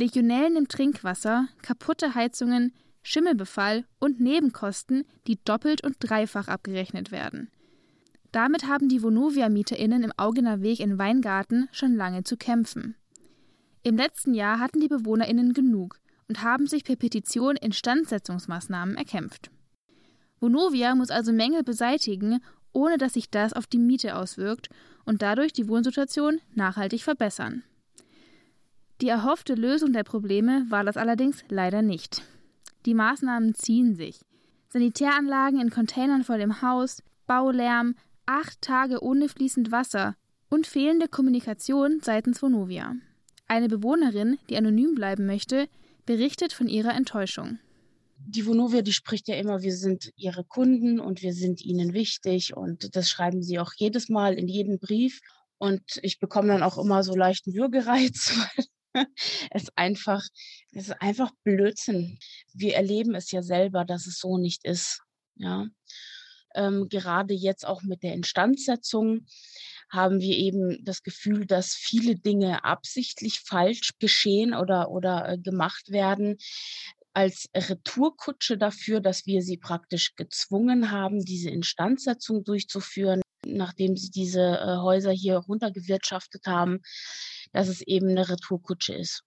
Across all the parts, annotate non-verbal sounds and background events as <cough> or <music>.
Legionellen im Trinkwasser, kaputte Heizungen, Schimmelbefall und Nebenkosten, die doppelt und dreifach abgerechnet werden. Damit haben die Vonovia-MieterInnen im Augener Weg in Weingarten schon lange zu kämpfen. Im letzten Jahr hatten die BewohnerInnen genug und haben sich per Petition Instandsetzungsmaßnahmen erkämpft. Vonovia muss also Mängel beseitigen, ohne dass sich das auf die Miete auswirkt und dadurch die Wohnsituation nachhaltig verbessern. Die erhoffte Lösung der Probleme war das allerdings leider nicht. Die Maßnahmen ziehen sich. Sanitäranlagen in Containern vor dem Haus, Baulärm, acht Tage ohne fließend Wasser und fehlende Kommunikation seitens Vonovia. Eine Bewohnerin, die anonym bleiben möchte, berichtet von ihrer Enttäuschung. Die Vonovia, die spricht ja immer, wir sind ihre Kunden und wir sind ihnen wichtig und das schreiben sie auch jedes Mal in jedem Brief. Und ich bekomme dann auch immer so leichten Würgereiz, <laughs> weil <laughs> es einfach, es ist einfach Blödsinn. Wir erleben es ja selber, dass es so nicht ist. Ja. Ähm, gerade jetzt auch mit der Instandsetzung haben wir eben das Gefühl, dass viele Dinge absichtlich falsch geschehen oder, oder äh, gemacht werden als Retourkutsche dafür, dass wir sie praktisch gezwungen haben, diese Instandsetzung durchzuführen, nachdem sie diese äh, Häuser hier runtergewirtschaftet haben dass es eben eine Retourkutsche ist.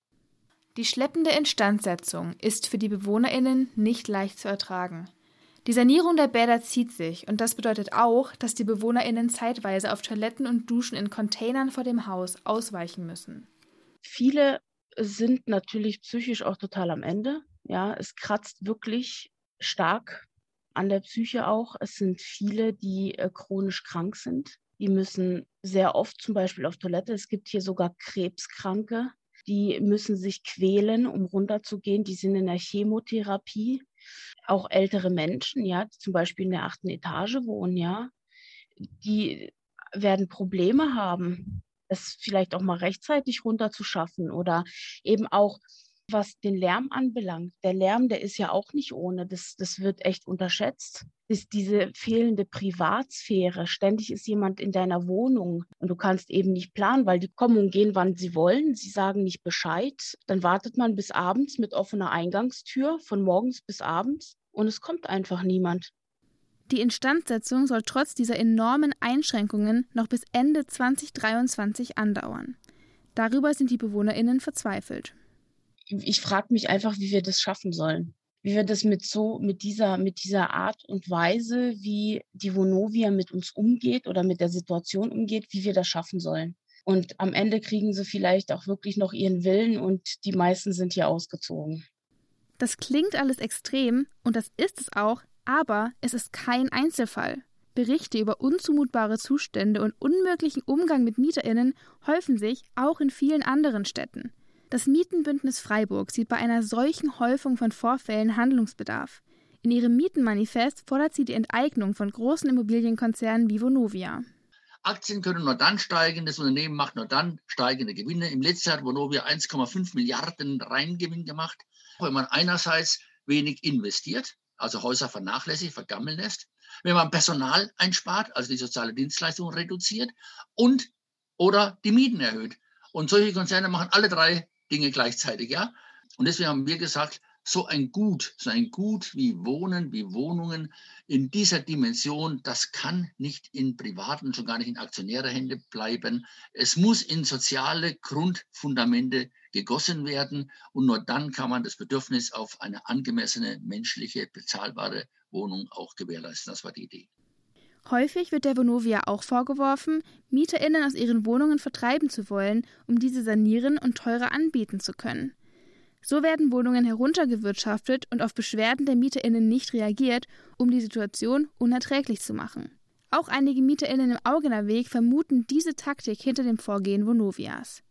Die schleppende Instandsetzung ist für die BewohnerInnen nicht leicht zu ertragen. Die Sanierung der Bäder zieht sich und das bedeutet auch, dass die BewohnerInnen zeitweise auf Toiletten und Duschen in Containern vor dem Haus ausweichen müssen. Viele sind natürlich psychisch auch total am Ende. Ja, es kratzt wirklich stark an der Psyche auch. Es sind viele, die äh, chronisch krank sind. Die müssen sehr oft zum Beispiel auf Toilette. Es gibt hier sogar Krebskranke, die müssen sich quälen, um runterzugehen. Die sind in der Chemotherapie. Auch ältere Menschen, ja, die zum Beispiel in der achten Etage wohnen, ja, die werden Probleme haben, es vielleicht auch mal rechtzeitig runterzuschaffen oder eben auch was den Lärm anbelangt, der Lärm, der ist ja auch nicht ohne. Das, das wird echt unterschätzt. Ist diese fehlende Privatsphäre. Ständig ist jemand in deiner Wohnung und du kannst eben nicht planen, weil die kommen und gehen, wann sie wollen. Sie sagen nicht Bescheid. Dann wartet man bis abends mit offener Eingangstür von morgens bis abends und es kommt einfach niemand. Die Instandsetzung soll trotz dieser enormen Einschränkungen noch bis Ende 2023 andauern. Darüber sind die BewohnerInnen verzweifelt ich frage mich einfach, wie wir das schaffen sollen. Wie wir das mit so, mit dieser, mit dieser Art und Weise, wie die Vonovia mit uns umgeht oder mit der Situation umgeht, wie wir das schaffen sollen. Und am Ende kriegen sie vielleicht auch wirklich noch ihren Willen und die meisten sind hier ausgezogen. Das klingt alles extrem und das ist es auch, aber es ist kein Einzelfall. Berichte über unzumutbare Zustände und unmöglichen Umgang mit MieterInnen häufen sich auch in vielen anderen Städten. Das Mietenbündnis Freiburg sieht bei einer solchen Häufung von Vorfällen Handlungsbedarf. In ihrem Mietenmanifest fordert sie die Enteignung von großen Immobilienkonzernen wie Vonovia. Aktien können nur dann steigen, das Unternehmen macht nur dann steigende Gewinne. Im letzten Jahr hat Vonovia 1,5 Milliarden Reingewinn gemacht. Wenn man einerseits wenig investiert, also Häuser vernachlässigt, vergammeln lässt, wenn man Personal einspart, also die soziale Dienstleistung reduziert und oder die Mieten erhöht. Und solche Konzerne machen alle drei Dinge gleichzeitig, ja. Und deswegen haben wir gesagt, so ein Gut, so ein Gut wie Wohnen, wie Wohnungen in dieser Dimension, das kann nicht in privaten, schon gar nicht in aktionäre Hände bleiben. Es muss in soziale Grundfundamente gegossen werden und nur dann kann man das Bedürfnis auf eine angemessene, menschliche, bezahlbare Wohnung auch gewährleisten. Das war die Idee. Häufig wird der Vonovia auch vorgeworfen, MieterInnen aus ihren Wohnungen vertreiben zu wollen, um diese sanieren und teurer anbieten zu können. So werden Wohnungen heruntergewirtschaftet und auf Beschwerden der MieterInnen nicht reagiert, um die Situation unerträglich zu machen. Auch einige MieterInnen im Augener Weg vermuten diese Taktik hinter dem Vorgehen Vonovias.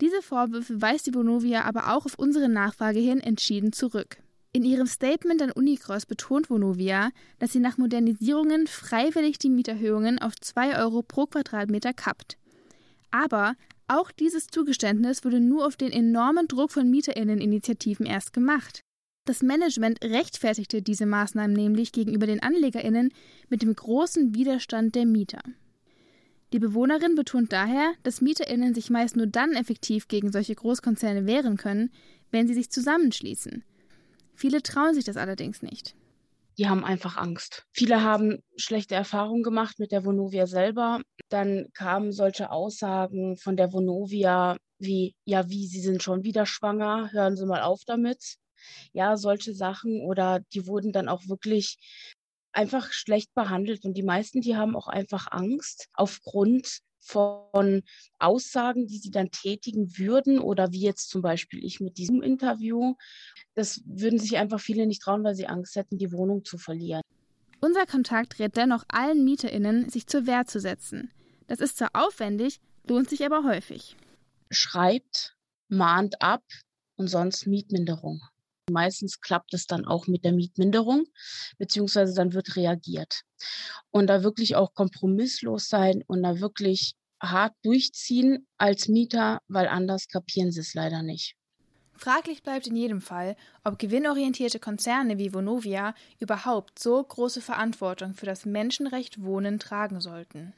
Diese Vorwürfe weist die Vonovia aber auch auf unsere Nachfrage hin entschieden zurück. In ihrem Statement an Unicross betont Vonovia, dass sie nach Modernisierungen freiwillig die Mieterhöhungen auf 2 Euro pro Quadratmeter kappt. Aber auch dieses Zugeständnis wurde nur auf den enormen Druck von Mieterinneninitiativen erst gemacht. Das Management rechtfertigte diese Maßnahmen nämlich gegenüber den Anlegerinnen mit dem großen Widerstand der Mieter. Die Bewohnerin betont daher, dass MieterInnen sich meist nur dann effektiv gegen solche Großkonzerne wehren können, wenn sie sich zusammenschließen. Viele trauen sich das allerdings nicht. Die haben einfach Angst. Viele haben schlechte Erfahrungen gemacht mit der Vonovia selber. Dann kamen solche Aussagen von der Vonovia wie, ja, wie, Sie sind schon wieder schwanger, hören Sie mal auf damit. Ja, solche Sachen oder die wurden dann auch wirklich einfach schlecht behandelt. Und die meisten, die haben auch einfach Angst aufgrund von Aussagen, die sie dann tätigen würden oder wie jetzt zum Beispiel ich mit diesem Interview. Das würden sich einfach viele nicht trauen, weil sie Angst hätten, die Wohnung zu verlieren. Unser Kontakt rät dennoch allen MieterInnen, sich zur Wehr zu setzen. Das ist zwar aufwendig, lohnt sich aber häufig. Schreibt, mahnt ab und sonst Mietminderung. Meistens klappt es dann auch mit der Mietminderung, beziehungsweise dann wird reagiert. Und da wirklich auch kompromisslos sein und da wirklich hart durchziehen als Mieter, weil anders kapieren sie es leider nicht. Fraglich bleibt in jedem Fall, ob gewinnorientierte Konzerne wie Vonovia überhaupt so große Verantwortung für das Menschenrecht Wohnen tragen sollten.